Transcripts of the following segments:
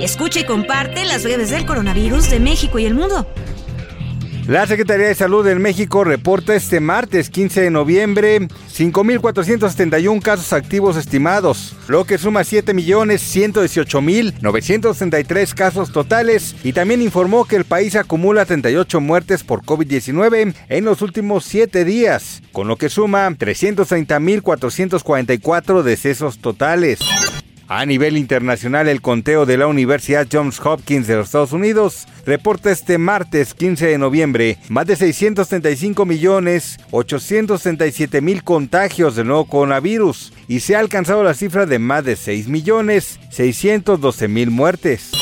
Escucha y comparte las redes del coronavirus de México y el mundo. La Secretaría de Salud de México reporta este martes 15 de noviembre 5.471 casos activos estimados, lo que suma 7.118.963 casos totales y también informó que el país acumula 38 muertes por COVID-19 en los últimos 7 días, con lo que suma 330.444 decesos totales. A nivel internacional, el conteo de la Universidad Johns Hopkins de los Estados Unidos reporta este martes 15 de noviembre más de 635 millones 837 mil contagios del nuevo coronavirus y se ha alcanzado la cifra de más de 6 millones 612 mil muertes.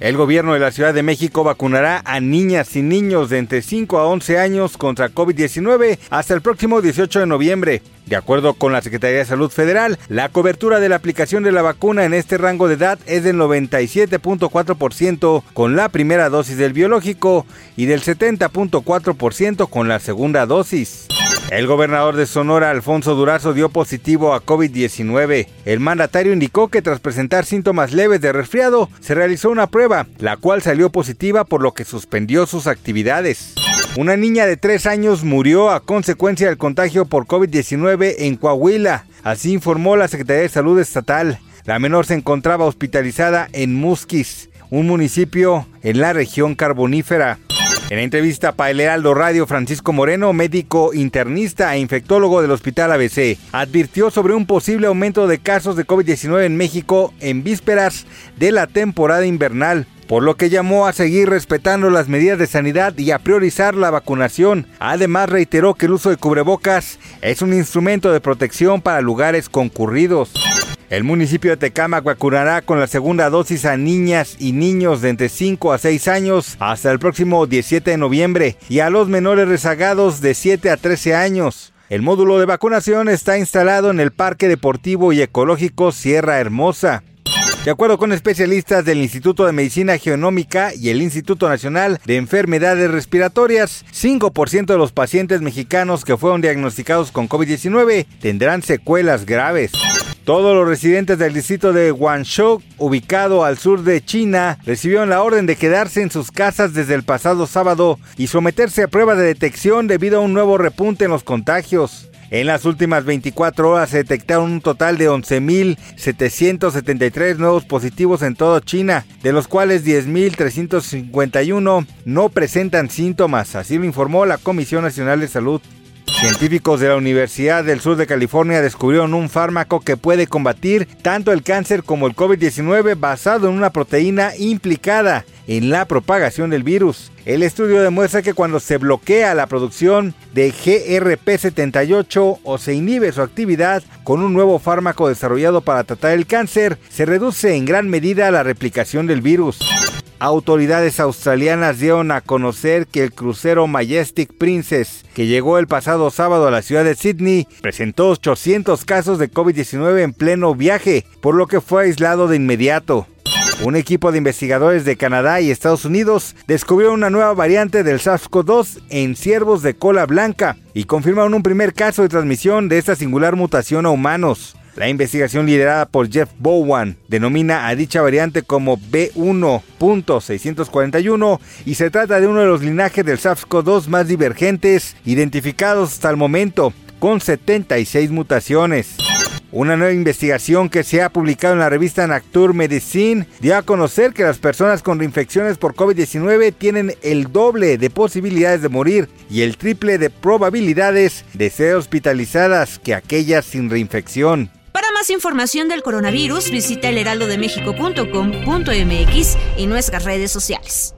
El gobierno de la Ciudad de México vacunará a niñas y niños de entre 5 a 11 años contra COVID-19 hasta el próximo 18 de noviembre. De acuerdo con la Secretaría de Salud Federal, la cobertura de la aplicación de la vacuna en este rango de edad es del 97.4% con la primera dosis del biológico y del 70.4% con la segunda dosis. El gobernador de Sonora, Alfonso Durazo, dio positivo a COVID-19. El mandatario indicó que tras presentar síntomas leves de resfriado, se realizó una prueba, la cual salió positiva por lo que suspendió sus actividades. Una niña de 3 años murió a consecuencia del contagio por COVID-19 en Coahuila, así informó la Secretaría de Salud Estatal. La menor se encontraba hospitalizada en Musquis, un municipio en la región carbonífera. En la entrevista para el Heraldo Radio, Francisco Moreno, médico internista e infectólogo del Hospital ABC, advirtió sobre un posible aumento de casos de COVID-19 en México en vísperas de la temporada invernal por lo que llamó a seguir respetando las medidas de sanidad y a priorizar la vacunación. Además reiteró que el uso de cubrebocas es un instrumento de protección para lugares concurridos. El municipio de Tecámac vacunará con la segunda dosis a niñas y niños de entre 5 a 6 años hasta el próximo 17 de noviembre y a los menores rezagados de 7 a 13 años. El módulo de vacunación está instalado en el Parque Deportivo y Ecológico Sierra Hermosa. De acuerdo con especialistas del Instituto de Medicina Genómica y el Instituto Nacional de Enfermedades Respiratorias, 5% de los pacientes mexicanos que fueron diagnosticados con COVID-19 tendrán secuelas graves. Todos los residentes del distrito de Guangzhou, ubicado al sur de China, recibieron la orden de quedarse en sus casas desde el pasado sábado y someterse a prueba de detección debido a un nuevo repunte en los contagios. En las últimas 24 horas se detectaron un total de 11.773 nuevos positivos en toda China, de los cuales 10.351 no presentan síntomas, así lo informó la Comisión Nacional de Salud. Científicos de la Universidad del Sur de California descubrieron un fármaco que puede combatir tanto el cáncer como el COVID-19 basado en una proteína implicada en la propagación del virus. El estudio demuestra que cuando se bloquea la producción de GRP78 o se inhibe su actividad con un nuevo fármaco desarrollado para tratar el cáncer, se reduce en gran medida la replicación del virus. Autoridades australianas dieron a conocer que el crucero Majestic Princess, que llegó el pasado sábado a la ciudad de Sydney, presentó 800 casos de COVID-19 en pleno viaje, por lo que fue aislado de inmediato. Un equipo de investigadores de Canadá y Estados Unidos descubrió una nueva variante del SARS-CoV-2 en ciervos de cola blanca y confirmaron un primer caso de transmisión de esta singular mutación a humanos. La investigación liderada por Jeff Bowen denomina a dicha variante como B1.641 y se trata de uno de los linajes del SARS-CoV-2 más divergentes identificados hasta el momento, con 76 mutaciones. Una nueva investigación que se ha publicado en la revista Nature Medicine dio a conocer que las personas con reinfecciones por COVID-19 tienen el doble de posibilidades de morir y el triple de probabilidades de ser hospitalizadas que aquellas sin reinfección. Más información del coronavirus, visita elheraldodemexico.com.mx y nuestras redes sociales.